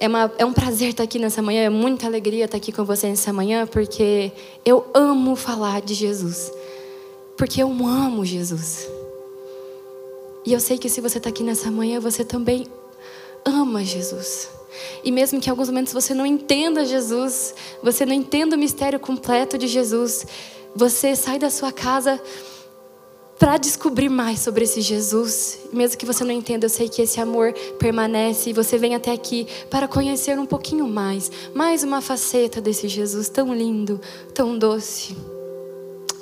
É, uma, é um prazer estar aqui nessa manhã, é muita alegria estar aqui com você nessa manhã, porque eu amo falar de Jesus. Porque eu amo Jesus. E eu sei que se você está aqui nessa manhã, você também ama Jesus. E mesmo que em alguns momentos você não entenda Jesus, você não entenda o mistério completo de Jesus, você sai da sua casa para descobrir mais sobre esse Jesus. Mesmo que você não entenda, eu sei que esse amor permanece e você vem até aqui para conhecer um pouquinho mais, mais uma faceta desse Jesus tão lindo, tão doce.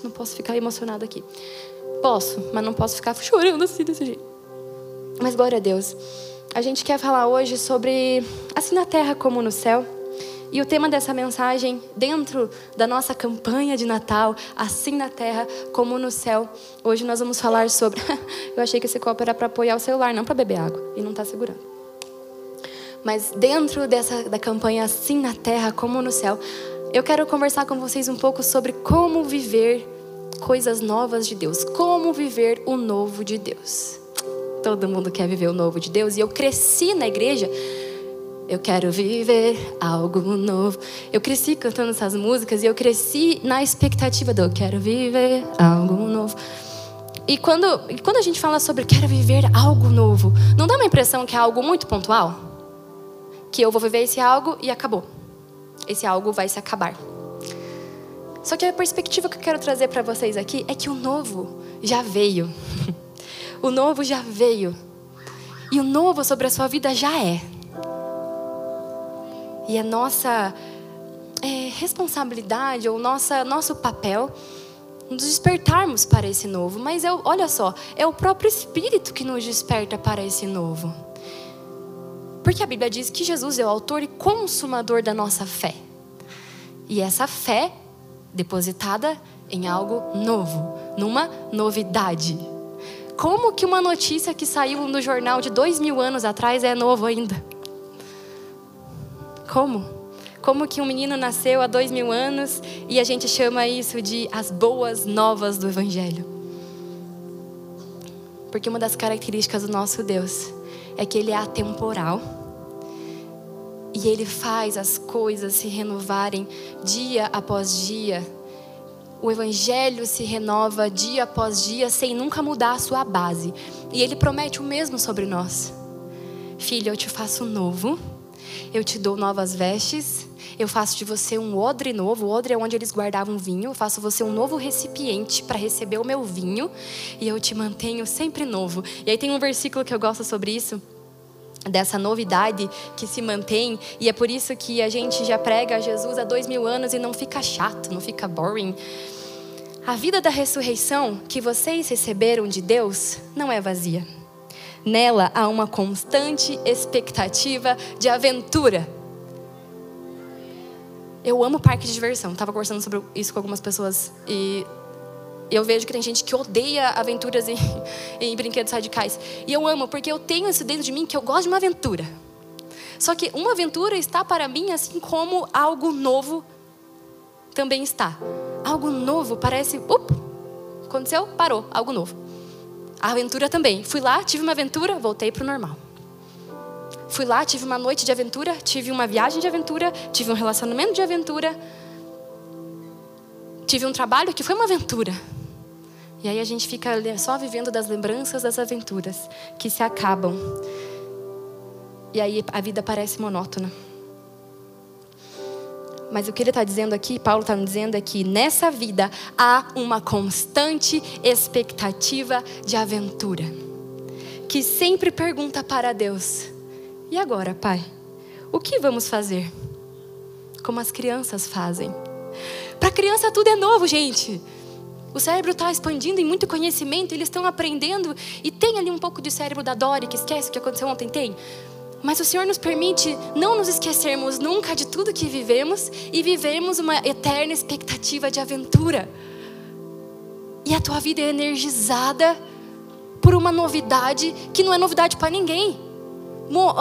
Não posso ficar emocionada aqui. Posso, mas não posso ficar chorando assim desse jeito. Mas glória a Deus. A gente quer falar hoje sobre assim na terra como no céu. E o tema dessa mensagem, dentro da nossa campanha de Natal, assim na terra como no céu, hoje nós vamos falar sobre. Eu achei que esse copo era para apoiar o celular, não para beber água, e não está segurando. Mas dentro dessa da campanha assim na terra como no céu, eu quero conversar com vocês um pouco sobre como viver coisas novas de Deus, como viver o novo de Deus. Todo mundo quer viver o novo de Deus, e eu cresci na igreja eu quero viver algo novo. Eu cresci cantando essas músicas e eu cresci na expectativa do eu quero viver algo novo. E quando, e quando a gente fala sobre quero viver algo novo, não dá uma impressão que é algo muito pontual? Que eu vou viver esse algo e acabou. Esse algo vai se acabar. Só que a perspectiva que eu quero trazer para vocês aqui é que o novo já veio. o novo já veio. E o novo sobre a sua vida já é. E a nossa é, responsabilidade ou nossa, nosso papel nos despertarmos para esse novo. Mas eu, olha só, é o próprio Espírito que nos desperta para esse novo. Porque a Bíblia diz que Jesus é o autor e consumador da nossa fé. E essa fé depositada em algo novo, numa novidade. Como que uma notícia que saiu no jornal de dois mil anos atrás é novo ainda? Como? Como que um menino nasceu há dois mil anos e a gente chama isso de as boas novas do Evangelho? Porque uma das características do nosso Deus é que Ele é atemporal e Ele faz as coisas se renovarem dia após dia. O Evangelho se renova dia após dia sem nunca mudar a sua base. E Ele promete o mesmo sobre nós. Filho, eu te faço novo eu te dou novas vestes, eu faço de você um odre novo. O odre é onde eles guardavam vinho. Eu faço você um novo recipiente para receber o meu vinho e eu te mantenho sempre novo. E aí tem um versículo que eu gosto sobre isso dessa novidade que se mantém e é por isso que a gente já prega Jesus há dois mil anos e não fica chato, não fica boring. A vida da ressurreição que vocês receberam de Deus não é vazia. Nela há uma constante expectativa de aventura. Eu amo parque de diversão. Estava conversando sobre isso com algumas pessoas e eu vejo que tem gente que odeia aventuras em, em brinquedos radicais. E eu amo porque eu tenho isso dentro de mim que eu gosto de uma aventura. Só que uma aventura está para mim assim como algo novo também está. Algo novo parece, up, aconteceu, parou, algo novo. A aventura também. Fui lá, tive uma aventura, voltei para o normal. Fui lá, tive uma noite de aventura, tive uma viagem de aventura, tive um relacionamento de aventura, tive um trabalho que foi uma aventura. E aí a gente fica só vivendo das lembranças das aventuras que se acabam. E aí a vida parece monótona. Mas o que ele está dizendo aqui, Paulo está dizendo é que nessa vida há uma constante expectativa de aventura. Que sempre pergunta para Deus: e agora, Pai? O que vamos fazer? Como as crianças fazem. Para criança tudo é novo, gente. O cérebro está expandindo em muito conhecimento, eles estão aprendendo e tem ali um pouco de cérebro da Dory que esquece o que aconteceu ontem, tem. Mas o Senhor nos permite não nos esquecermos nunca de tudo que vivemos e vivemos uma eterna expectativa de aventura. E a tua vida é energizada por uma novidade que não é novidade para ninguém.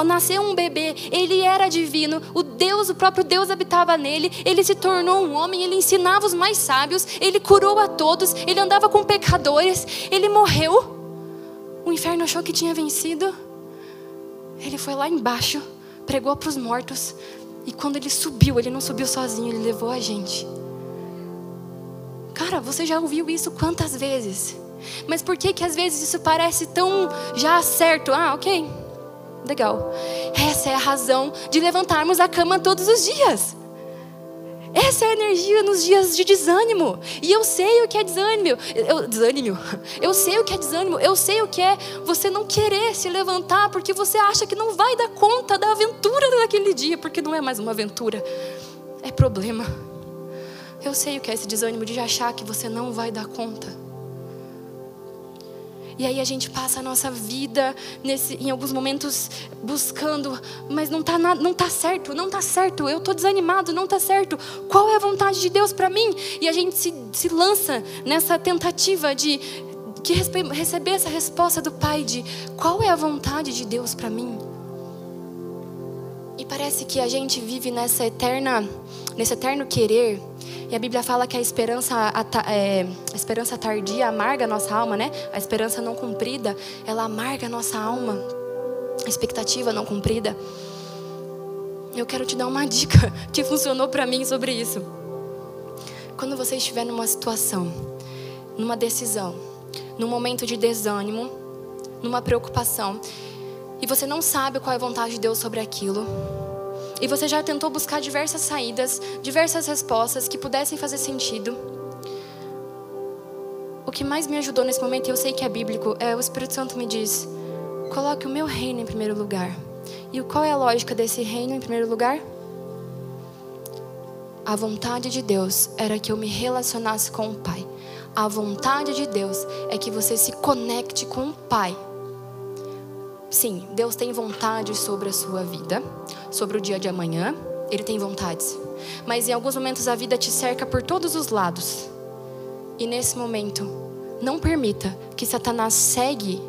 Nasceu um bebê, ele era divino, o Deus, o próprio Deus habitava nele, ele se tornou um homem, ele ensinava os mais sábios, ele curou a todos, ele andava com pecadores, ele morreu. O inferno achou que tinha vencido. Ele foi lá embaixo pregou para os mortos. E quando ele subiu, ele não subiu sozinho, ele levou a gente. Cara, você já ouviu isso quantas vezes? Mas por que que às vezes isso parece tão já certo? Ah, ok, legal. Essa é a razão de levantarmos a cama todos os dias. Essa é a energia nos dias de desânimo. E eu sei o que é desânimo. Eu, desânimo. Eu sei o que é desânimo. Eu sei o que é você não querer se levantar porque você acha que não vai dar conta da aventura daquele dia, porque não é mais uma aventura. É problema. Eu sei o que é esse desânimo de achar que você não vai dar conta. E aí a gente passa a nossa vida nesse, em alguns momentos buscando, mas não está não tá certo, não está certo. Eu estou desanimado, não está certo. Qual é a vontade de Deus para mim? E a gente se, se lança nessa tentativa de que receber essa resposta do Pai de qual é a vontade de Deus para mim. E parece que a gente vive nessa eterna, nesse eterno querer e a Bíblia fala que a esperança, a, é, a esperança tardia amarga a nossa alma, né? A esperança não cumprida, ela amarga a nossa alma. A expectativa não cumprida. Eu quero te dar uma dica que funcionou para mim sobre isso. Quando você estiver numa situação, numa decisão, num momento de desânimo, numa preocupação, e você não sabe qual é a vontade de Deus sobre aquilo, e você já tentou buscar diversas saídas, diversas respostas que pudessem fazer sentido. O que mais me ajudou nesse momento, e eu sei que é bíblico, é o Espírito Santo me diz: coloque o meu reino em primeiro lugar. E qual é a lógica desse reino em primeiro lugar? A vontade de Deus era que eu me relacionasse com o Pai. A vontade de Deus é que você se conecte com o Pai. Sim, Deus tem vontade sobre a sua vida sobre o dia de amanhã, ele tem vontades. Mas em alguns momentos a vida te cerca por todos os lados. E nesse momento, não permita que Satanás segue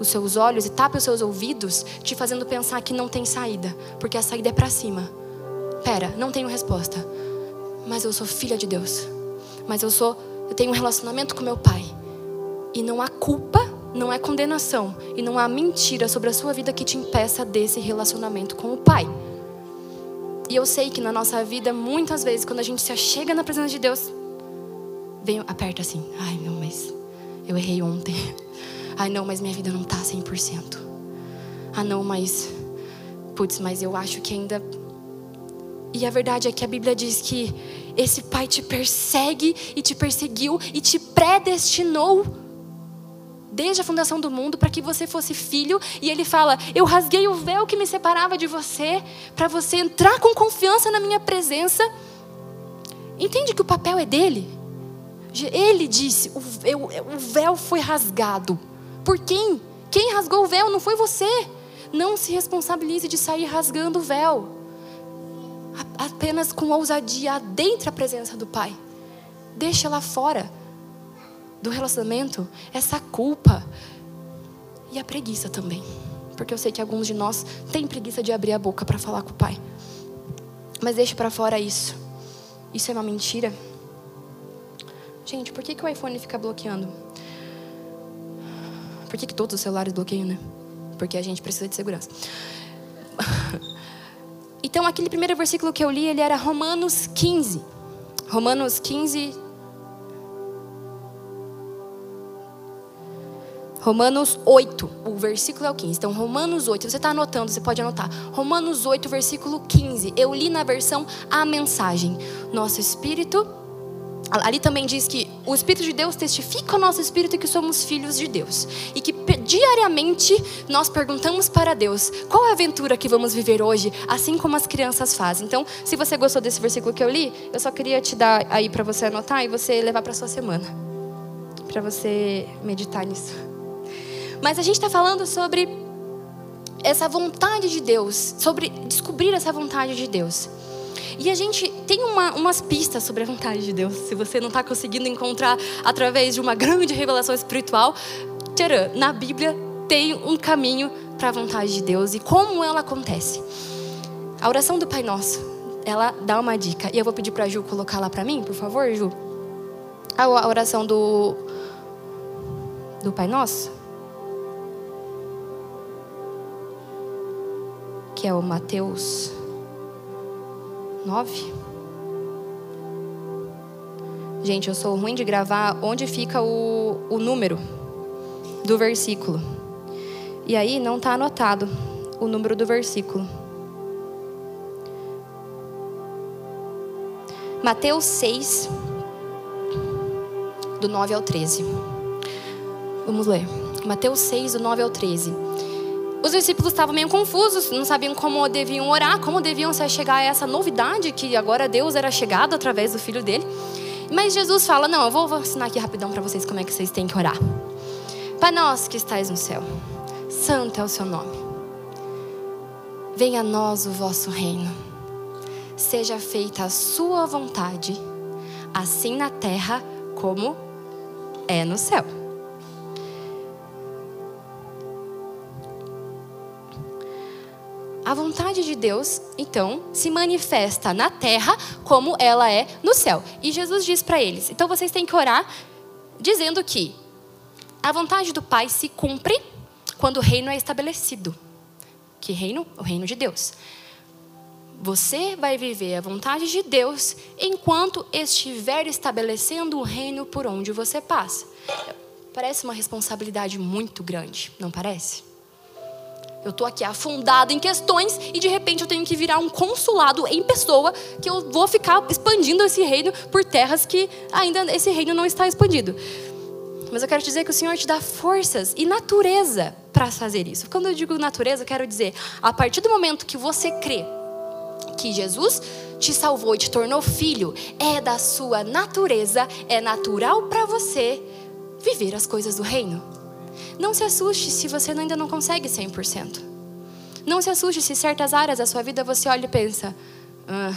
os seus olhos e tape os seus ouvidos, te fazendo pensar que não tem saída, porque a saída é para cima. Pera, não tenho resposta. Mas eu sou filha de Deus. Mas eu sou, eu tenho um relacionamento com meu pai. E não há culpa, não é condenação e não há mentira sobre a sua vida que te impeça desse relacionamento com o pai. E eu sei que na nossa vida, muitas vezes, quando a gente se achega na presença de Deus, vem, aperta assim. Ai, não, mas eu errei ontem. Ai, não, mas minha vida não tá 100%. Ah, não, mas. Putz, mas eu acho que ainda. E a verdade é que a Bíblia diz que esse pai te persegue e te perseguiu e te predestinou desde a fundação do mundo para que você fosse filho. E ele fala: Eu rasguei o véu que me separava de você para você entrar com confiança na minha presença. Entende que o papel é dele? Ele disse: O véu, o véu foi rasgado. Por quem? Quem rasgou o véu não foi você. Não se responsabilize de sair rasgando o véu. Apenas com ousadia adentre a presença do Pai. Deixa lá fora do relacionamento, essa culpa e a preguiça também. Porque eu sei que alguns de nós têm preguiça de abrir a boca para falar com o pai. Mas deixe para fora isso. Isso é uma mentira. Gente, por que, que o iPhone fica bloqueando? Por que, que todos os celulares bloqueiam, né? Porque a gente precisa de segurança. Então, aquele primeiro versículo que eu li, ele era Romanos 15. Romanos 15, Romanos 8, o versículo é o 15. Então, Romanos 8, você está anotando, você pode anotar. Romanos 8, versículo 15. Eu li na versão A Mensagem. Nosso espírito. Ali também diz que o Espírito de Deus testifica ao nosso espírito que somos filhos de Deus. E que diariamente nós perguntamos para Deus qual é a aventura que vamos viver hoje, assim como as crianças fazem. Então, se você gostou desse versículo que eu li, eu só queria te dar aí para você anotar e você levar para sua semana. Para você meditar nisso. Mas a gente está falando sobre essa vontade de Deus, sobre descobrir essa vontade de Deus. E a gente tem uma, umas pistas sobre a vontade de Deus. Se você não está conseguindo encontrar através de uma grande revelação espiritual, tcharam, na Bíblia tem um caminho para a vontade de Deus e como ela acontece. A oração do Pai Nosso, ela dá uma dica. E eu vou pedir para a Ju colocar lá para mim, por favor, Ju. A oração do, do Pai Nosso. Que é o Mateus 9. Gente, eu sou ruim de gravar onde fica o, o número do versículo. E aí não está anotado o número do versículo. Mateus 6, do 9 ao 13. Vamos ler. Mateus 6, do 9 ao 13. Os discípulos estavam meio confusos, não sabiam como deviam orar, como deviam se chegar a essa novidade que agora Deus era chegado através do filho dele. Mas Jesus fala: Não, eu vou, ensinar aqui rapidão para vocês como é que vocês têm que orar. Pai nosso que estais no céu, santo é o seu nome. Venha a nós o vosso reino. Seja feita a sua vontade, assim na terra como é no céu. A vontade de Deus, então, se manifesta na terra como ela é no céu. E Jesus diz para eles: então vocês têm que orar dizendo que a vontade do Pai se cumpre quando o reino é estabelecido. Que reino? O reino de Deus. Você vai viver a vontade de Deus enquanto estiver estabelecendo o reino por onde você passa. Parece uma responsabilidade muito grande, não parece? Eu estou aqui afundada em questões e de repente eu tenho que virar um consulado em pessoa que eu vou ficar expandindo esse reino por terras que ainda esse reino não está expandido. Mas eu quero dizer que o Senhor te dá forças e natureza para fazer isso. Quando eu digo natureza, eu quero dizer, a partir do momento que você crê que Jesus te salvou e te tornou filho, é da sua natureza, é natural para você viver as coisas do reino. Não se assuste se você ainda não consegue 100%. Não se assuste se certas áreas da sua vida você olha e pensa: ah,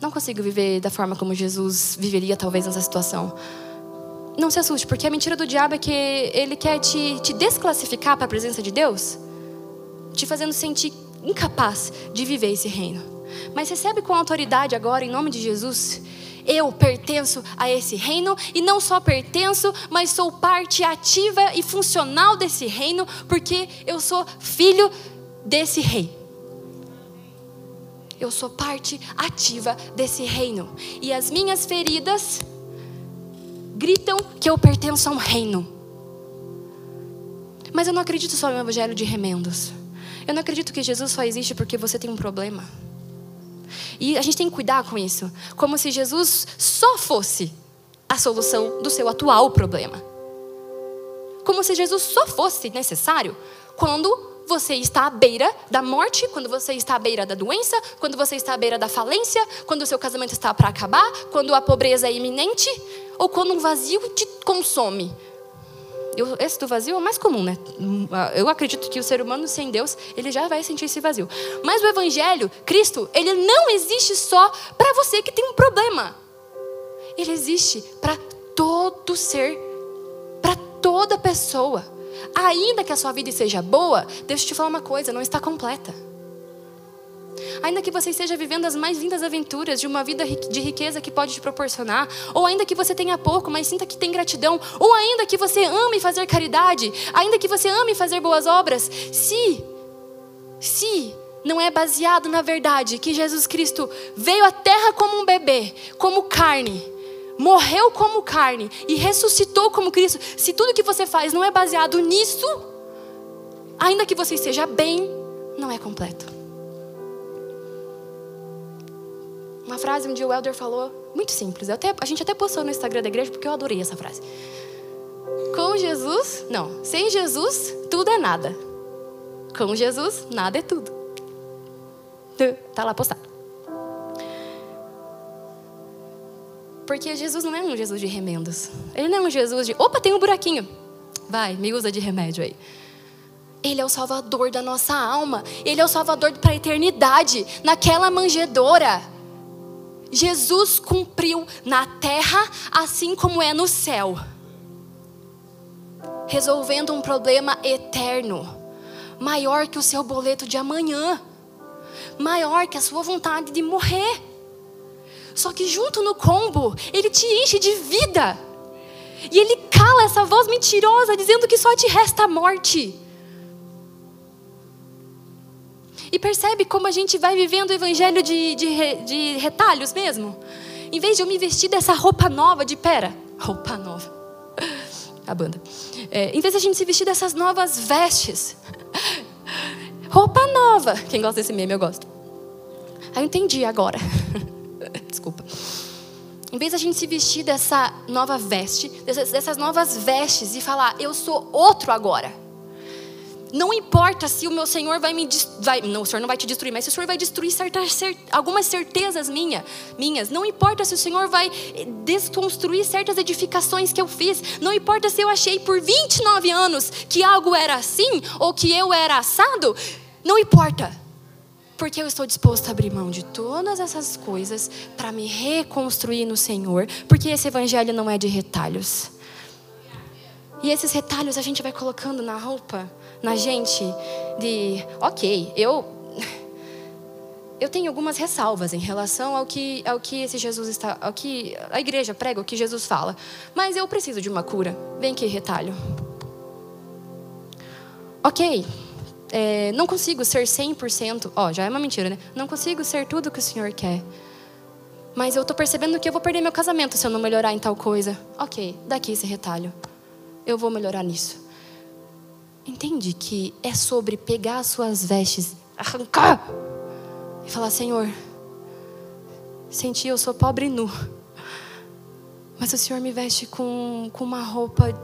não consigo viver da forma como Jesus viveria talvez nessa situação. Não se assuste, porque a mentira do diabo é que ele quer te, te desclassificar para a presença de Deus, te fazendo sentir incapaz de viver esse reino. Mas recebe com autoridade agora, em nome de Jesus, eu pertenço a esse reino e não só pertenço, mas sou parte ativa e funcional desse reino, porque eu sou filho desse rei. Eu sou parte ativa desse reino. E as minhas feridas gritam que eu pertenço a um reino. Mas eu não acredito só no evangelho de remendos. Eu não acredito que Jesus só existe porque você tem um problema. E a gente tem que cuidar com isso, como se Jesus só fosse a solução do seu atual problema. Como se Jesus só fosse necessário quando você está à beira da morte, quando você está à beira da doença, quando você está à beira da falência, quando o seu casamento está para acabar, quando a pobreza é iminente, ou quando um vazio te consome. Esse do vazio é o mais comum, né? Eu acredito que o ser humano sem Deus, ele já vai sentir esse vazio. Mas o evangelho, Cristo, ele não existe só para você que tem um problema. Ele existe para todo ser, para toda pessoa. Ainda que a sua vida seja boa, deixa eu te falar uma coisa, não está completa. Ainda que você esteja vivendo as mais lindas aventuras de uma vida de riqueza que pode te proporcionar, ou ainda que você tenha pouco, mas sinta que tem gratidão, ou ainda que você ame fazer caridade, ainda que você ame fazer boas obras, se, se não é baseado na verdade que Jesus Cristo veio à terra como um bebê, como carne, morreu como carne e ressuscitou como Cristo, se tudo que você faz não é baseado nisso, ainda que você esteja bem, não é completo. Uma frase um dia o Elder falou, muito simples. Até, a gente até postou no Instagram da igreja porque eu adorei essa frase. Com Jesus, não, sem Jesus, tudo é nada. Com Jesus, nada é tudo. Tá lá postado. Porque Jesus não é um Jesus de remendos. Ele não é um Jesus de, opa, tem um buraquinho. Vai, me usa de remédio aí. Ele é o salvador da nossa alma. Ele é o salvador para a eternidade. Naquela manjedoura Jesus cumpriu na terra assim como é no céu, resolvendo um problema eterno, maior que o seu boleto de amanhã, maior que a sua vontade de morrer. Só que junto no combo, ele te enche de vida. E ele cala essa voz mentirosa dizendo que só te resta a morte. E percebe como a gente vai vivendo o evangelho de, de, de retalhos mesmo? Em vez de eu me vestir dessa roupa nova de pera, roupa nova, a banda. É, em vez de a gente se vestir dessas novas vestes, roupa nova. Quem gosta desse meme, eu gosto. Aí eu entendi agora. Desculpa. Em vez a gente se vestir dessa nova veste, dessas novas vestes e falar, eu sou outro agora. Não importa se o meu Senhor vai me vai, não, o Senhor não vai te destruir, mas se o Senhor vai destruir certas, cert, algumas certezas minha, minhas. Não importa se o Senhor vai desconstruir certas edificações que eu fiz. Não importa se eu achei por 29 anos que algo era assim ou que eu era assado. Não importa. Porque eu estou disposto a abrir mão de todas essas coisas para me reconstruir no Senhor, porque esse evangelho não é de retalhos. E esses retalhos a gente vai colocando na roupa na gente de, ok, eu eu tenho algumas ressalvas em relação ao que ao que esse Jesus está, ao que a igreja prega, o que Jesus fala, mas eu preciso de uma cura. Vem aqui, retalho. Ok, é, não consigo ser 100%, ó, já é uma mentira, né? Não consigo ser tudo que o Senhor quer. Mas eu estou percebendo que eu vou perder meu casamento se eu não melhorar em tal coisa. Ok, daqui esse retalho. Eu vou melhorar nisso. Entende que é sobre pegar as suas vestes, arrancar e falar: Senhor, senti eu sou pobre e nu, mas o Senhor me veste com, com uma roupa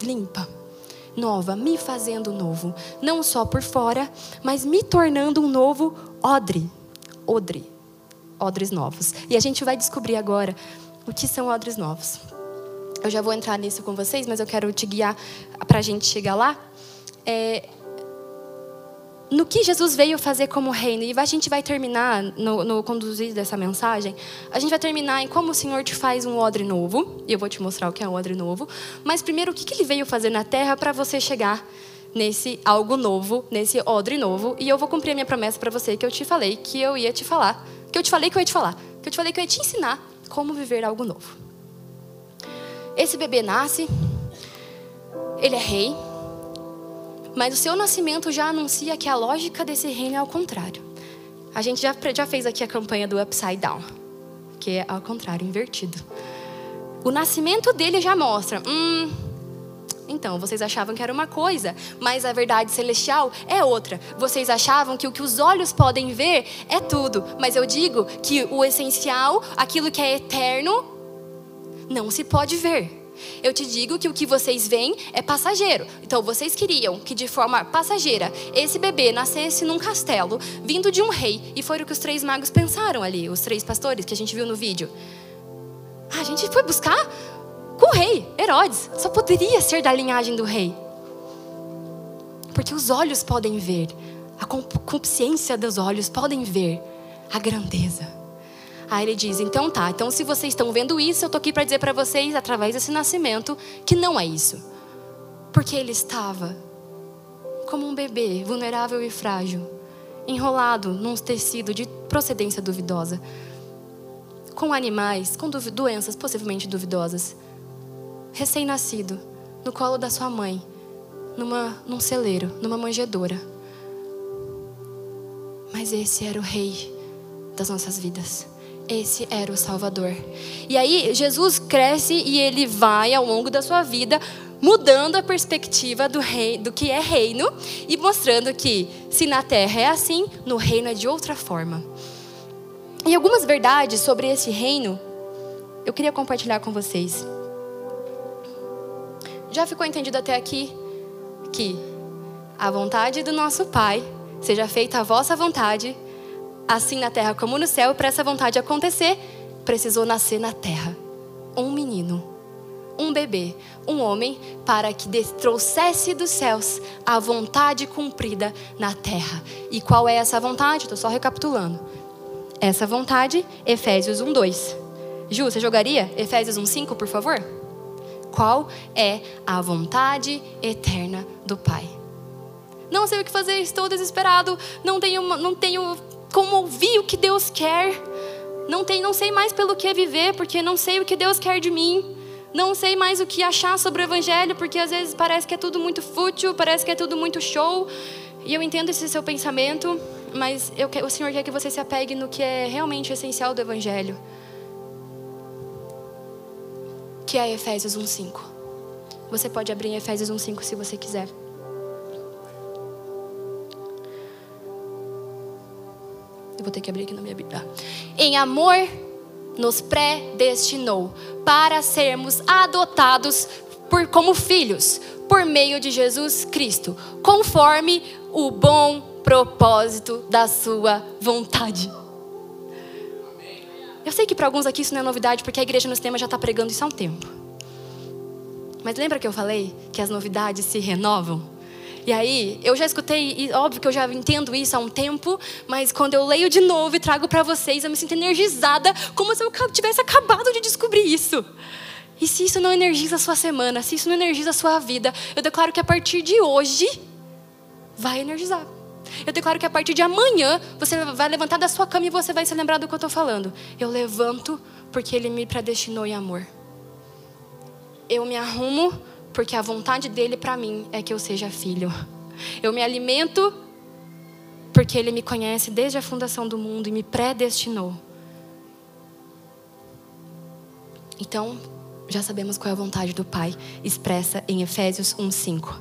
limpa, nova, me fazendo novo, não só por fora, mas me tornando um novo odre, odre, odres novos. E a gente vai descobrir agora o que são odres novos. Eu já vou entrar nisso com vocês, mas eu quero te guiar para a gente chegar lá é, no que Jesus veio fazer como reino. E a gente vai terminar, no, no conduzir dessa mensagem, a gente vai terminar em como o Senhor te faz um odre novo. E eu vou te mostrar o que é um odre novo. Mas primeiro, o que, que ele veio fazer na terra para você chegar nesse algo novo, nesse odre novo. E eu vou cumprir a minha promessa para você que eu te falei que eu ia te falar. Que eu te falei que eu ia te falar. Que eu te falei que eu ia te ensinar como viver algo novo. Esse bebê nasce, ele é rei, mas o seu nascimento já anuncia que a lógica desse reino é ao contrário. A gente já, já fez aqui a campanha do Upside Down, que é ao contrário, invertido. O nascimento dele já mostra, hum, então, vocês achavam que era uma coisa, mas a verdade celestial é outra. Vocês achavam que o que os olhos podem ver é tudo, mas eu digo que o essencial, aquilo que é eterno, não se pode ver. Eu te digo que o que vocês veem é passageiro. Então vocês queriam que de forma passageira esse bebê nascesse num castelo, vindo de um rei, e foi o que os três magos pensaram ali, os três pastores que a gente viu no vídeo. Ah, a gente foi buscar com o rei, Herodes. Só poderia ser da linhagem do rei. Porque os olhos podem ver, a consciência dos olhos podem ver a grandeza Aí ele diz: então tá, então se vocês estão vendo isso, eu tô aqui para dizer para vocês, através desse nascimento, que não é isso. Porque ele estava como um bebê, vulnerável e frágil, enrolado num tecido de procedência duvidosa, com animais, com doenças possivelmente duvidosas, recém-nascido, no colo da sua mãe, numa, num celeiro, numa manjedoura. Mas esse era o rei das nossas vidas. Esse era o Salvador. E aí Jesus cresce e ele vai ao longo da sua vida mudando a perspectiva do rei, do que é reino e mostrando que se na terra é assim, no reino é de outra forma. E algumas verdades sobre esse reino eu queria compartilhar com vocês. Já ficou entendido até aqui que a vontade do nosso Pai seja feita a vossa vontade assim na terra como no céu, para essa vontade acontecer, precisou nascer na terra um menino, um bebê, um homem, para que trouxesse dos céus a vontade cumprida na terra. E qual é essa vontade? Estou só recapitulando. Essa vontade, Efésios 1:2. Ju, você jogaria Efésios 1:5, por favor? Qual é a vontade eterna do Pai? Não sei o que fazer, estou desesperado, não tenho, não tenho como ouvir o que Deus quer. Não, tem, não sei mais pelo que viver, porque não sei o que Deus quer de mim. Não sei mais o que achar sobre o Evangelho, porque às vezes parece que é tudo muito fútil, parece que é tudo muito show. E eu entendo esse seu pensamento. mas eu, o Senhor quer que você se apegue no que é realmente essencial do Evangelho. Que é Efésios 1,5. Você pode abrir Efésios 1,5 se você quiser. Vou ter que abrir aqui na minha Bíblia. Em amor nos predestinou para sermos adotados por, como filhos por meio de Jesus Cristo, conforme o bom propósito da sua vontade. Eu sei que para alguns aqui isso não é novidade, porque a igreja no tema já está pregando isso há um tempo. Mas lembra que eu falei que as novidades se renovam? E aí, eu já escutei, e óbvio que eu já entendo isso há um tempo, mas quando eu leio de novo e trago para vocês, eu me sinto energizada, como se eu tivesse acabado de descobrir isso. E se isso não energiza a sua semana, se isso não energiza a sua vida, eu declaro que a partir de hoje vai energizar. Eu declaro que a partir de amanhã você vai levantar da sua cama e você vai se lembrar do que eu estou falando. Eu levanto porque Ele me predestinou em amor. Eu me arrumo porque a vontade dele para mim é que eu seja filho. Eu me alimento porque Ele me conhece desde a fundação do mundo e me predestinou. Então, já sabemos qual é a vontade do Pai, expressa em Efésios 1:5.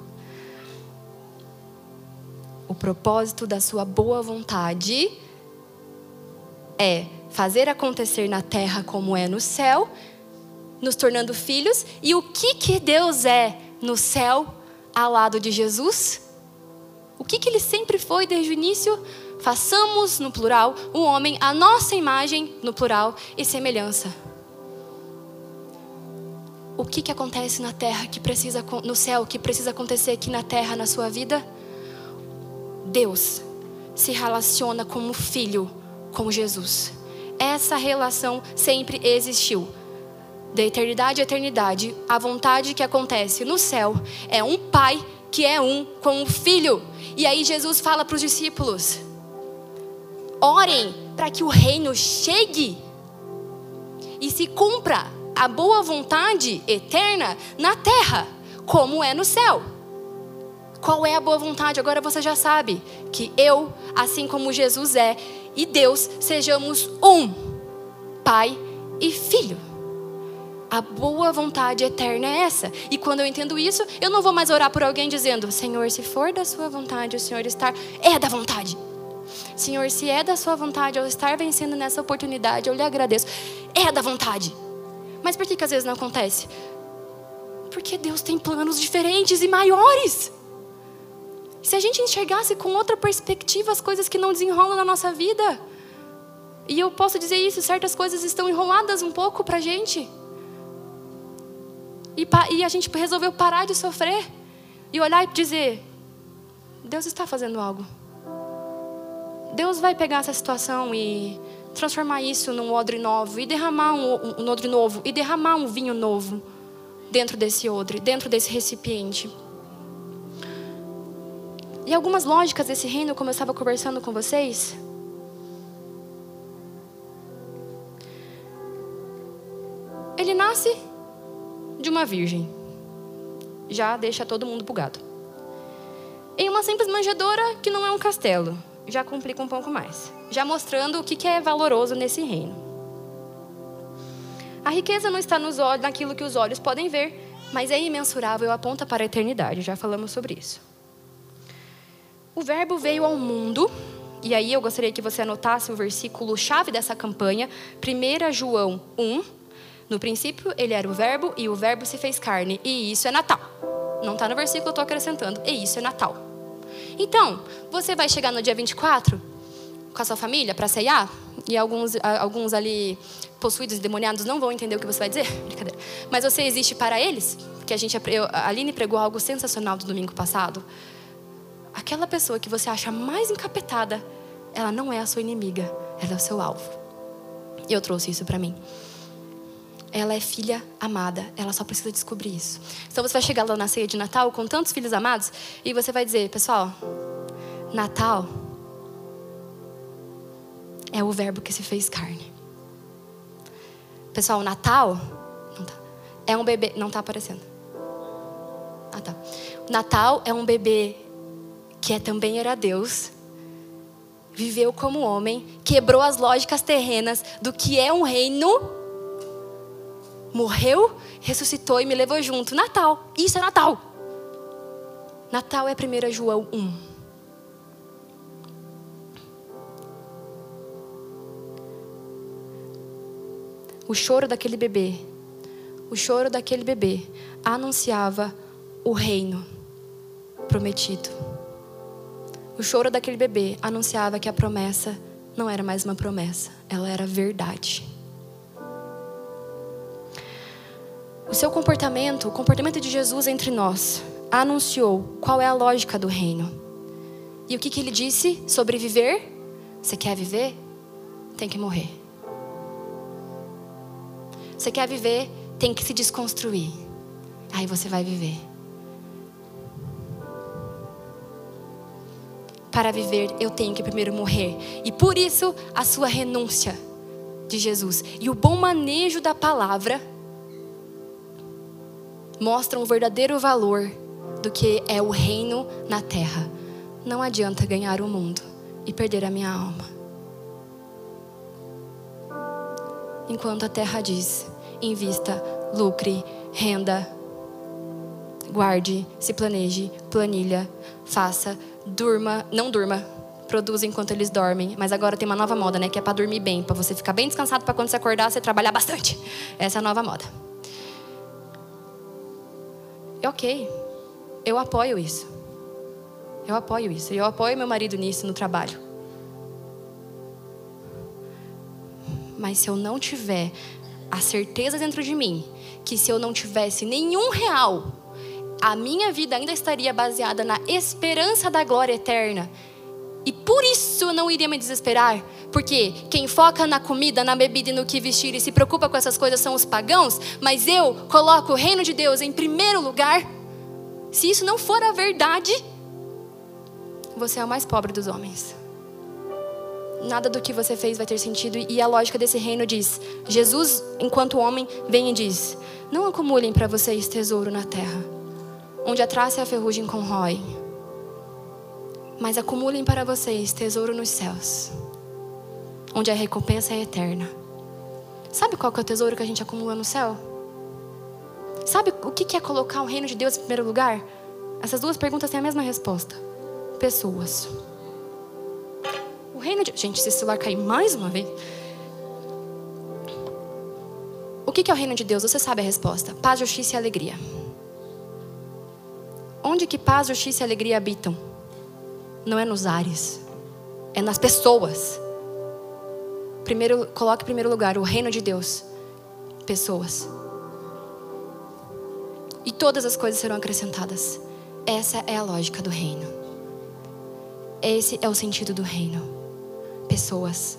O propósito da sua boa vontade é fazer acontecer na terra como é no céu, nos tornando filhos. E o que que Deus é no céu ao lado de Jesus? O que que ele sempre foi desde o início? Façamos no plural o homem a nossa imagem no plural e semelhança o que, que acontece na terra que precisa no céu que precisa acontecer aqui na terra na sua vida? Deus se relaciona como filho com Jesus. Essa relação sempre existiu. Da eternidade à eternidade, a vontade que acontece no céu é um pai que é um com o filho. E aí Jesus fala para os discípulos: orem para que o reino chegue e se cumpra a boa vontade eterna na terra, como é no céu. Qual é a boa vontade? Agora você já sabe que eu, assim como Jesus é, e Deus sejamos um, Pai e Filho. A boa vontade eterna é essa. E quando eu entendo isso, eu não vou mais orar por alguém dizendo: Senhor, se for da Sua vontade o Senhor estar, é da vontade. Senhor, se é da Sua vontade eu estar vencendo nessa oportunidade, eu lhe agradeço. É da vontade. Mas por que, que às vezes não acontece? Porque Deus tem planos diferentes e maiores. Se a gente enxergasse com outra perspectiva as coisas que não desenrolam na nossa vida, e eu posso dizer isso, certas coisas estão enroladas um pouco para gente. E, e a gente resolveu parar de sofrer e olhar e dizer: Deus está fazendo algo. Deus vai pegar essa situação e transformar isso num odre novo e derramar um, um odre novo e derramar um vinho novo dentro desse odre, dentro desse recipiente. E algumas lógicas desse reino, como eu estava conversando com vocês, ele nasce de uma virgem. Já deixa todo mundo bugado. Em uma simples manjedoura que não é um castelo já complica um pouco mais. Já mostrando o que é valoroso nesse reino. A riqueza não está nos olhos, naquilo que os olhos podem ver, mas é imensurável, aponta para a eternidade. Já falamos sobre isso. O Verbo veio ao mundo, e aí eu gostaria que você anotasse o versículo chave dessa campanha, 1 João 1. No princípio, ele era o Verbo, e o Verbo se fez carne, e isso é Natal. Não está no versículo, eu estou acrescentando, e isso é Natal. Então, você vai chegar no dia 24 com a sua família para ceiar, e alguns, alguns ali possuídos demoniados não vão entender o que você vai dizer, brincadeira. Mas você existe para eles, porque a gente, eu, a Aline pregou algo sensacional do domingo passado. Aquela pessoa que você acha mais encapetada, ela não é a sua inimiga, ela é o seu alvo. E eu trouxe isso para mim. Ela é filha amada, ela só precisa descobrir isso. Então você vai chegar lá na ceia de Natal com tantos filhos amados e você vai dizer, pessoal, Natal é o verbo que se fez carne. Pessoal, Natal tá, é um bebê, não está aparecendo. Ah, tá. Natal é um bebê que é, também era Deus, viveu como homem, quebrou as lógicas terrenas do que é um reino, morreu, ressuscitou e me levou junto. Natal, isso é Natal. Natal é 1 João 1. O choro daquele bebê, o choro daquele bebê anunciava o reino prometido. O choro daquele bebê anunciava que a promessa não era mais uma promessa, ela era verdade. O seu comportamento, o comportamento de Jesus entre nós, anunciou qual é a lógica do reino. E o que, que ele disse sobre viver? Você quer viver? Tem que morrer. Você quer viver? Tem que se desconstruir. Aí você vai viver. Para viver, eu tenho que primeiro morrer. E por isso, a sua renúncia de Jesus. E o bom manejo da palavra mostram o verdadeiro valor do que é o reino na terra. Não adianta ganhar o mundo e perder a minha alma. enquanto a terra diz: invista, lucre, renda, guarde, se planeje, planilha, faça, durma, não durma, produza enquanto eles dormem. Mas agora tem uma nova moda, né? Que é para dormir bem, para você ficar bem descansado, para quando você acordar você trabalhar bastante. Essa é a nova moda. É ok, eu apoio isso. Eu apoio isso. Eu apoio meu marido nisso no trabalho. Mas se eu não tiver a certeza dentro de mim que se eu não tivesse nenhum real, a minha vida ainda estaria baseada na esperança da glória eterna. E por isso eu não iria me desesperar, porque quem foca na comida, na bebida e no que vestir e se preocupa com essas coisas são os pagãos, mas eu coloco o reino de Deus em primeiro lugar. Se isso não for a verdade, você é o mais pobre dos homens nada do que você fez vai ter sentido. E a lógica desse reino diz: Jesus, enquanto homem, vem e diz: Não acumulem para vocês tesouro na terra, onde a traça e a ferrugem corroem, mas acumulem para vocês tesouro nos céus, onde a recompensa é eterna. Sabe qual que é o tesouro que a gente acumula no céu? Sabe o que é colocar o reino de Deus em primeiro lugar? Essas duas perguntas têm a mesma resposta: pessoas. O reino de. Gente, se esse celular cair mais uma vez. O que é o reino de Deus? Você sabe a resposta: paz, justiça e alegria. Onde que paz, justiça e alegria habitam? Não é nos ares, é nas pessoas. Primeiro, coloque em primeiro lugar o reino de Deus, pessoas. E todas as coisas serão acrescentadas. Essa é a lógica do reino. Esse é o sentido do reino pessoas.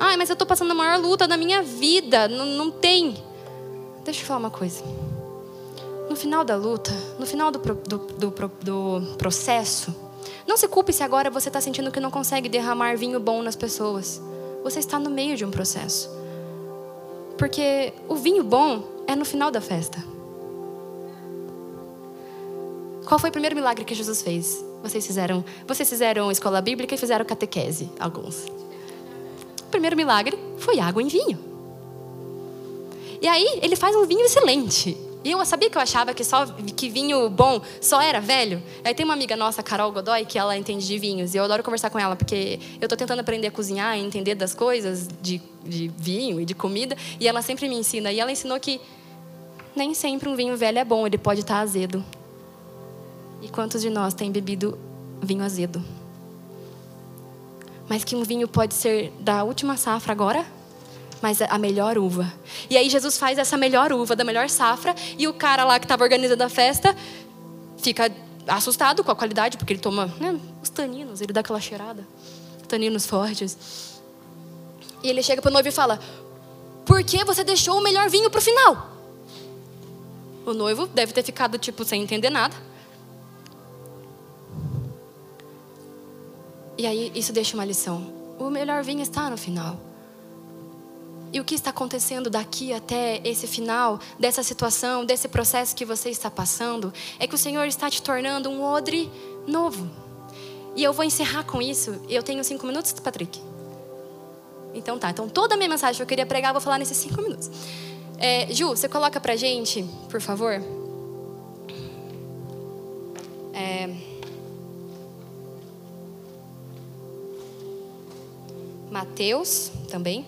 Ai, mas eu estou passando a maior luta da minha vida. Não, não tem. Deixa eu falar uma coisa. No final da luta, no final do, do, do, do processo, não se culpe se agora você está sentindo que não consegue derramar vinho bom nas pessoas. Você está no meio de um processo. Porque o vinho bom é no final da festa. Qual foi o primeiro milagre que Jesus fez? Vocês fizeram, vocês fizeram escola bíblica e fizeram catequese, alguns. O primeiro milagre foi água em vinho. E aí ele faz um vinho excelente. E eu sabia que eu achava que só que vinho bom só era velho. Aí tem uma amiga nossa, Carol Godoy, que ela entende de vinhos. E eu adoro conversar com ela, porque eu estou tentando aprender a cozinhar e entender das coisas de, de vinho e de comida. E ela sempre me ensina. E ela ensinou que nem sempre um vinho velho é bom, ele pode estar azedo. E quantos de nós têm bebido vinho azedo? Mas que um vinho pode ser da última safra agora, mas a melhor uva. E aí Jesus faz essa melhor uva da melhor safra e o cara lá que estava organizando a festa fica assustado com a qualidade, porque ele toma né, os taninos, ele dá aquela cheirada, taninos fortes. E ele chega para o noivo e fala: Por que você deixou o melhor vinho para o final? O noivo deve ter ficado tipo sem entender nada. E aí isso deixa uma lição. O melhor vinho está no final. E o que está acontecendo daqui até esse final, dessa situação, desse processo que você está passando, é que o Senhor está te tornando um odre novo. E eu vou encerrar com isso. Eu tenho cinco minutos, Patrick? Então tá. Então toda a minha mensagem que eu queria pregar, eu vou falar nesses cinco minutos. É, Ju, você coloca pra gente, por favor? É... Mateus também.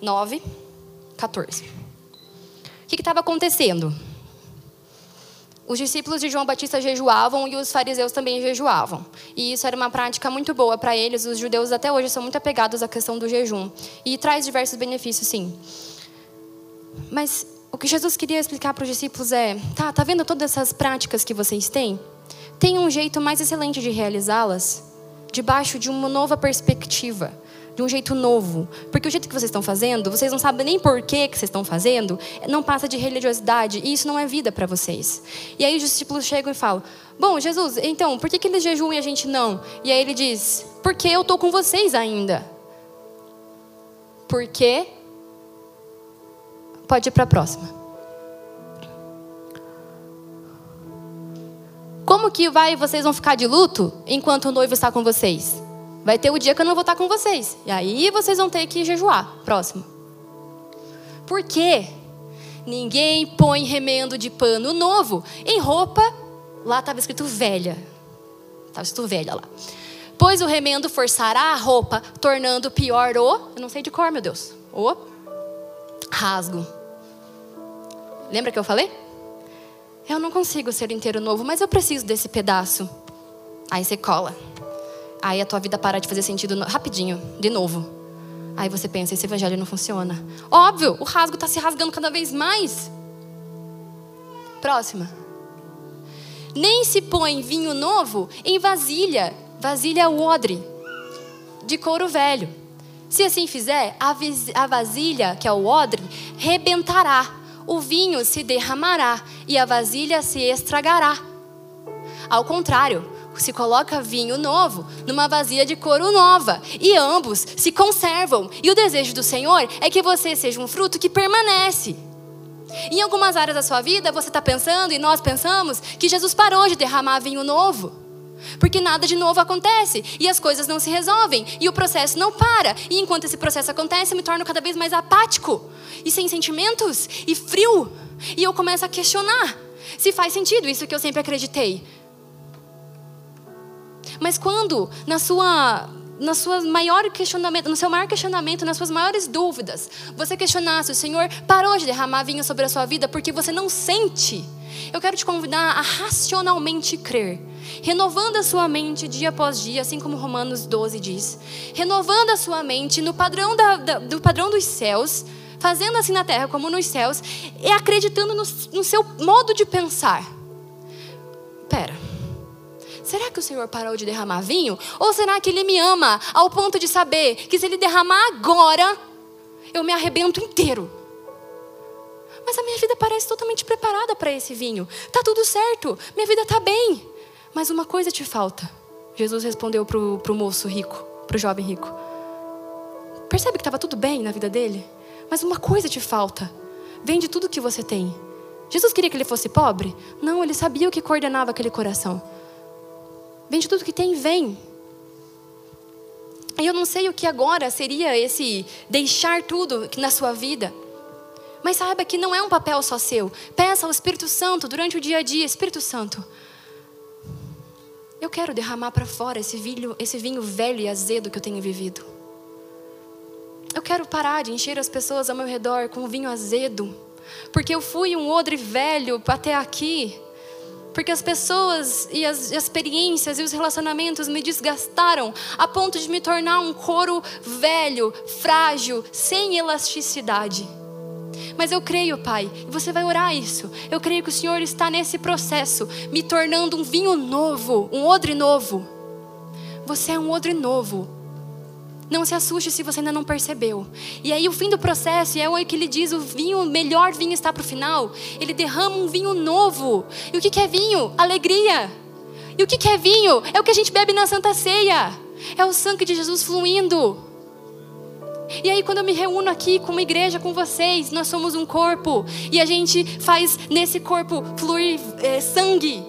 Nove, 14. O que estava acontecendo? Os discípulos de João Batista jejuavam e os fariseus também jejuavam. E isso era uma prática muito boa para eles. Os judeus até hoje são muito apegados à questão do jejum. E traz diversos benefícios, sim. Mas o que Jesus queria explicar para os discípulos é: tá, tá vendo todas essas práticas que vocês têm? Tem um jeito mais excelente de realizá-las debaixo de uma nova perspectiva de um jeito novo. Porque o jeito que vocês estão fazendo, vocês não sabem nem por que, vocês estão fazendo, não passa de religiosidade e isso não é vida para vocês. E aí os discípulos chegam e falam: Bom, Jesus, então, por que, que eles jejuam e a gente não? E aí ele diz: Porque eu estou com vocês ainda. Porque. Pode ir para a próxima. Como que vai vocês vão ficar de luto enquanto o noivo está com vocês? Vai ter o dia que eu não vou estar com vocês. E aí vocês vão ter que jejuar. Próximo. Por quê? Ninguém põe remendo de pano novo em roupa. Lá estava escrito velha. Estava escrito velha lá. Pois o remendo forçará a roupa, tornando pior o. Eu não sei de cor, meu Deus. O rasgo. Lembra que eu falei? Eu não consigo ser inteiro novo, mas eu preciso desse pedaço. Aí você cola. Aí a tua vida para de fazer sentido rapidinho, de novo. Aí você pensa, esse evangelho não funciona. Óbvio, o rasgo está se rasgando cada vez mais. Próxima. Nem se põe vinho novo em vasilha, vasilha odre, de couro velho. Se assim fizer, a vasilha, que é o odre, rebentará, o vinho se derramará e a vasilha se estragará. Ao contrário, se coloca vinho novo numa vasilha de couro nova, e ambos se conservam. E o desejo do Senhor é que você seja um fruto que permanece. Em algumas áreas da sua vida, você está pensando, e nós pensamos, que Jesus parou de derramar vinho novo. Porque nada de novo acontece e as coisas não se resolvem e o processo não para. E enquanto esse processo acontece, eu me torno cada vez mais apático e sem sentimentos e frio. E eu começo a questionar se faz sentido isso que eu sempre acreditei. Mas quando na sua na sua maior questionamento, no seu maior questionamento, nas suas maiores dúvidas, você questionasse, o Senhor parou de derramar vinho sobre a sua vida porque você não sente. Eu quero te convidar a racionalmente crer, renovando a sua mente dia após dia, assim como Romanos 12 diz, renovando a sua mente no padrão da, da, do padrão dos céus, fazendo assim na terra como nos céus, e acreditando no, no seu modo de pensar. Pera. Será que o Senhor parou de derramar vinho? Ou será que Ele me ama ao ponto de saber que se Ele derramar agora, eu me arrebento inteiro? Mas a minha vida parece totalmente preparada para esse vinho. Tá tudo certo, minha vida tá bem. Mas uma coisa te falta. Jesus respondeu para o moço rico, para o jovem rico. Percebe que estava tudo bem na vida dele? Mas uma coisa te falta. Vende tudo que você tem. Jesus queria que ele fosse pobre? Não, ele sabia o que coordenava aquele coração. Vende tudo que tem, vem. E eu não sei o que agora seria esse deixar tudo na sua vida. Mas saiba que não é um papel só seu. Peça ao Espírito Santo durante o dia a dia, Espírito Santo. Eu quero derramar para fora esse vinho, esse vinho velho e azedo que eu tenho vivido. Eu quero parar de encher as pessoas ao meu redor com vinho azedo, porque eu fui um odre velho até aqui porque as pessoas e as experiências e os relacionamentos me desgastaram a ponto de me tornar um couro velho, frágil, sem elasticidade. Mas eu creio, Pai, e você vai orar isso. Eu creio que o Senhor está nesse processo, me tornando um vinho novo, um odre novo. Você é um odre novo. Não se assuste se você ainda não percebeu. E aí o fim do processo é o que ele diz, o vinho, o melhor vinho está para o final. Ele derrama um vinho novo. E o que é vinho? Alegria. E o que é vinho? É o que a gente bebe na Santa Ceia. É o sangue de Jesus fluindo. E aí, quando eu me reúno aqui com uma igreja, com vocês, nós somos um corpo. E a gente faz nesse corpo fluir é, sangue.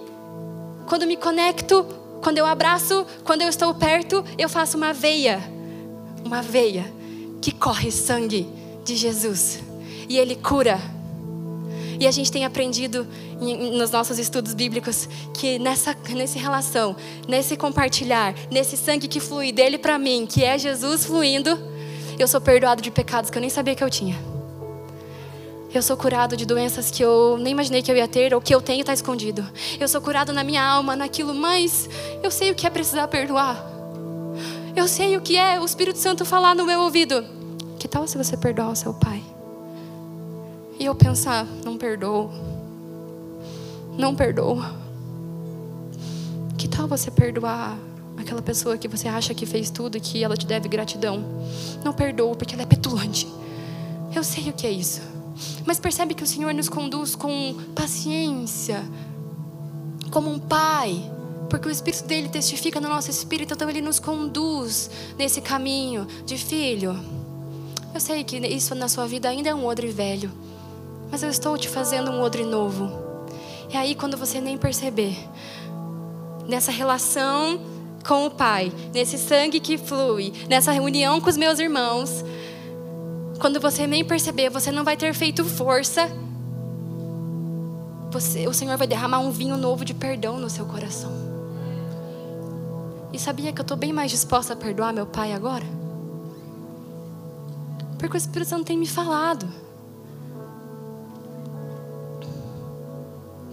Quando me conecto, quando eu abraço, quando eu estou perto, eu faço uma veia. Uma veia que corre sangue de Jesus. E Ele cura. E a gente tem aprendido nos nossos estudos bíblicos que nessa, nessa relação, nesse compartilhar, nesse sangue que flui dele para mim, que é Jesus fluindo, eu sou perdoado de pecados que eu nem sabia que eu tinha. Eu sou curado de doenças que eu nem imaginei que eu ia ter ou que eu tenho está escondido. Eu sou curado na minha alma, naquilo, mas eu sei o que é precisar perdoar. Eu sei o que é o Espírito Santo falar no meu ouvido. Que tal se você perdoar o seu pai? E eu pensar, não perdoo. Não perdoo. Que tal você perdoar aquela pessoa que você acha que fez tudo e que ela te deve gratidão? Não perdoo porque ela é petulante. Eu sei o que é isso. Mas percebe que o Senhor nos conduz com paciência, como um pai, porque o Espírito dele testifica no nosso espírito, então ele nos conduz nesse caminho de filho. Eu sei que isso na sua vida ainda é um odre velho, mas eu estou te fazendo um odre novo. E aí, quando você nem perceber, nessa relação com o Pai, nesse sangue que flui, nessa reunião com os meus irmãos, quando você nem perceber, você não vai ter feito força. Você, o Senhor vai derramar um vinho novo de perdão no seu coração. E sabia que eu estou bem mais disposta a perdoar meu pai agora? Porque o Espírito Santo tem me falado.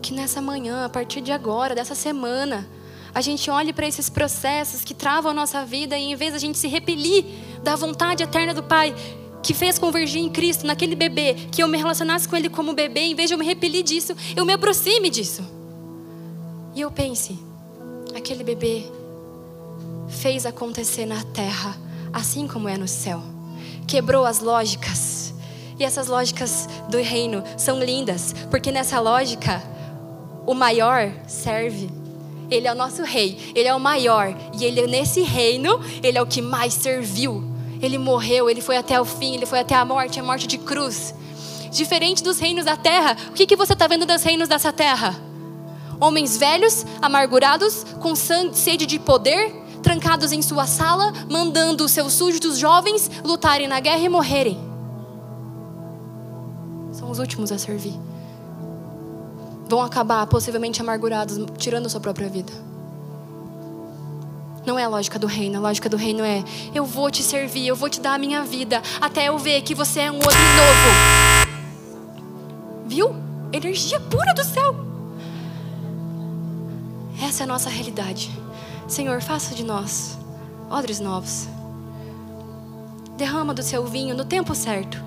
Que nessa manhã, a partir de agora, dessa semana, a gente olhe para esses processos que travam a nossa vida e em vez a gente se repelir da vontade eterna do Pai, que fez convergir em Cristo, naquele bebê, que eu me relacionasse com Ele como bebê, em vez de eu me repelir disso, eu me aproxime disso. E eu pense, aquele bebê fez acontecer na terra, assim como é no céu. Quebrou as lógicas. E essas lógicas do reino são lindas, porque nessa lógica, o maior serve. Ele é o nosso rei, ele é o maior, e ele nesse reino, ele é o que mais serviu. Ele morreu, ele foi até o fim, ele foi até a morte, a morte de cruz. Diferente dos reinos da terra, o que, que você está vendo dos reinos dessa terra? Homens velhos, amargurados, com sede de poder, trancados em sua sala, mandando seus súditos jovens lutarem na guerra e morrerem. São os últimos a servir. Vão acabar possivelmente amargurados, tirando sua própria vida. Não é a lógica do reino. A lógica do reino é: eu vou te servir, eu vou te dar a minha vida, até eu ver que você é um outro novo. Viu? Energia pura do céu. Essa é a nossa realidade. Senhor, faça de nós odres novos. Derrama do seu vinho no tempo certo,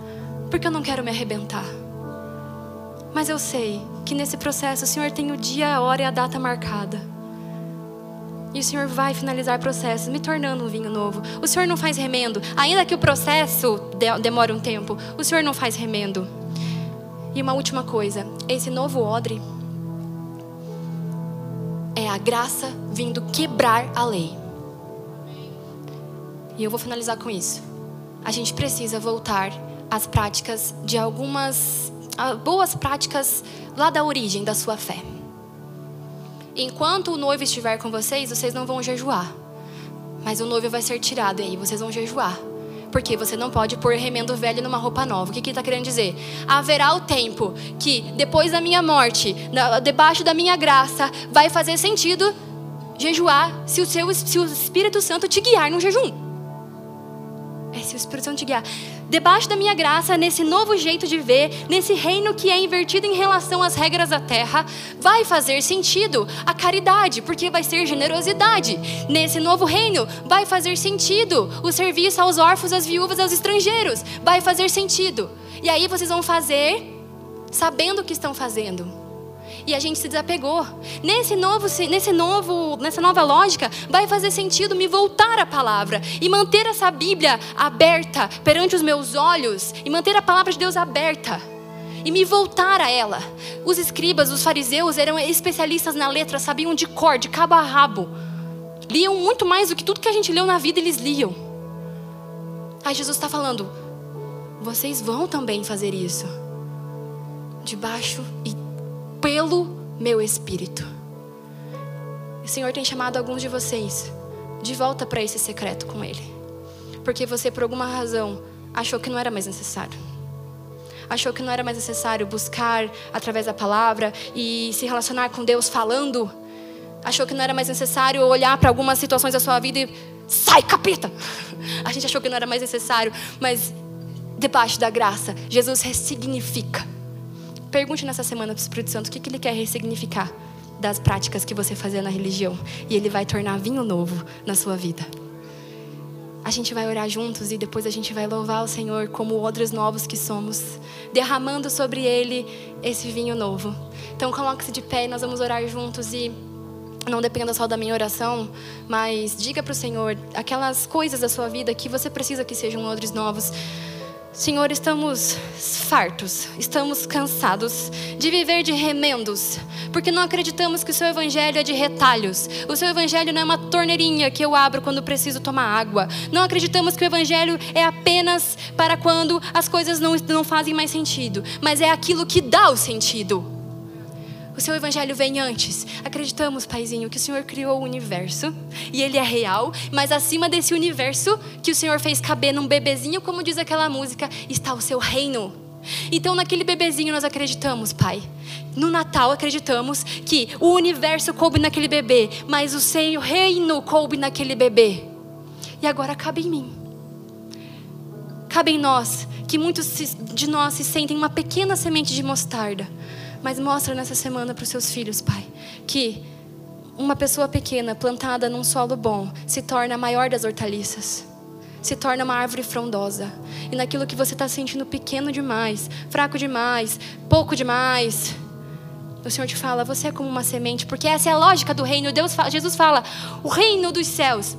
porque eu não quero me arrebentar. Mas eu sei que nesse processo o Senhor tem o dia, a hora e a data marcada. E o Senhor vai finalizar processos, me tornando um vinho novo. O Senhor não faz remendo. Ainda que o processo demore um tempo, o Senhor não faz remendo. E uma última coisa: esse novo odre é a graça vindo quebrar a lei. E eu vou finalizar com isso. A gente precisa voltar às práticas de algumas boas práticas lá da origem da sua fé. Enquanto o noivo estiver com vocês, vocês não vão jejuar. Mas o noivo vai ser tirado e aí vocês vão jejuar. Porque você não pode pôr remendo velho numa roupa nova. O que, que ele está querendo dizer? Haverá o tempo que, depois da minha morte, debaixo da minha graça, vai fazer sentido jejuar se o, seu, se o Espírito Santo te guiar no jejum. É se o Espírito Santo te guiar debaixo da minha graça, nesse novo jeito de ver, nesse reino que é invertido em relação às regras da terra, vai fazer sentido a caridade, porque vai ser generosidade. Nesse novo reino, vai fazer sentido o serviço aos órfãos, às viúvas, aos estrangeiros. Vai fazer sentido. E aí vocês vão fazer sabendo o que estão fazendo e a gente se desapegou. Nesse novo, nesse novo, nessa nova lógica, vai fazer sentido me voltar à palavra e manter essa Bíblia aberta perante os meus olhos e manter a palavra de Deus aberta e me voltar a ela. Os escribas, os fariseus eram especialistas na letra, sabiam de cor, de cabo a rabo. Liam muito mais do que tudo que a gente leu na vida, eles liam. Aí Jesus está falando: vocês vão também fazer isso, debaixo e pelo meu espírito. O Senhor tem chamado alguns de vocês de volta para esse secreto com Ele, porque você, por alguma razão, achou que não era mais necessário. Achou que não era mais necessário buscar através da palavra e se relacionar com Deus falando. Achou que não era mais necessário olhar para algumas situações da sua vida e sai, capeta! A gente achou que não era mais necessário, mas debaixo da graça, Jesus ressignifica. Pergunte nessa semana para o Espírito Santo o que, que ele quer ressignificar das práticas que você fazia na religião. E ele vai tornar vinho novo na sua vida. A gente vai orar juntos e depois a gente vai louvar o Senhor como odres novos que somos, derramando sobre ele esse vinho novo. Então coloque-se de pé e nós vamos orar juntos e não dependa só da minha oração, mas diga para o Senhor aquelas coisas da sua vida que você precisa que sejam odres novos. Senhor, estamos fartos, estamos cansados de viver de remendos, porque não acreditamos que o seu evangelho é de retalhos. O seu evangelho não é uma torneirinha que eu abro quando preciso tomar água. Não acreditamos que o evangelho é apenas para quando as coisas não, não fazem mais sentido, mas é aquilo que dá o sentido. O seu evangelho vem antes. Acreditamos, Paizinho, que o Senhor criou o universo e ele é real, mas acima desse universo que o Senhor fez caber num bebezinho, como diz aquela música, está o seu reino. Então, naquele bebezinho nós acreditamos, Pai. No Natal acreditamos que o universo coube naquele bebê, mas o seu reino coube naquele bebê. E agora cabe em mim. Cabe em nós, que muitos de nós se sentem uma pequena semente de mostarda mas mostra nessa semana para os seus filhos, Pai, que uma pessoa pequena plantada num solo bom se torna a maior das hortaliças. Se torna uma árvore frondosa. E naquilo que você está sentindo pequeno demais, fraco demais, pouco demais, o Senhor te fala, você é como uma semente, porque essa é a lógica do reino. Deus fala, Jesus fala, o reino dos céus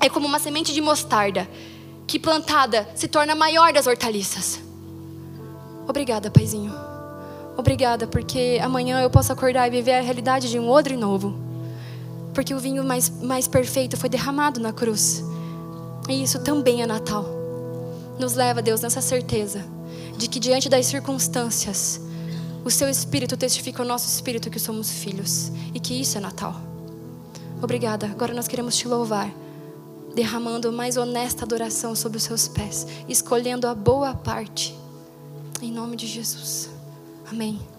é como uma semente de mostarda, que plantada se torna a maior das hortaliças. Obrigada, Paizinho. Obrigada, porque amanhã eu posso acordar e viver a realidade de um odre novo. Porque o vinho mais, mais perfeito foi derramado na cruz. E isso também é Natal. Nos leva, Deus, nessa certeza de que diante das circunstâncias, o seu espírito testifica ao nosso espírito que somos filhos e que isso é Natal. Obrigada. Agora nós queremos te louvar, derramando mais honesta adoração sobre os seus pés, escolhendo a boa parte. Em nome de Jesus. Amém.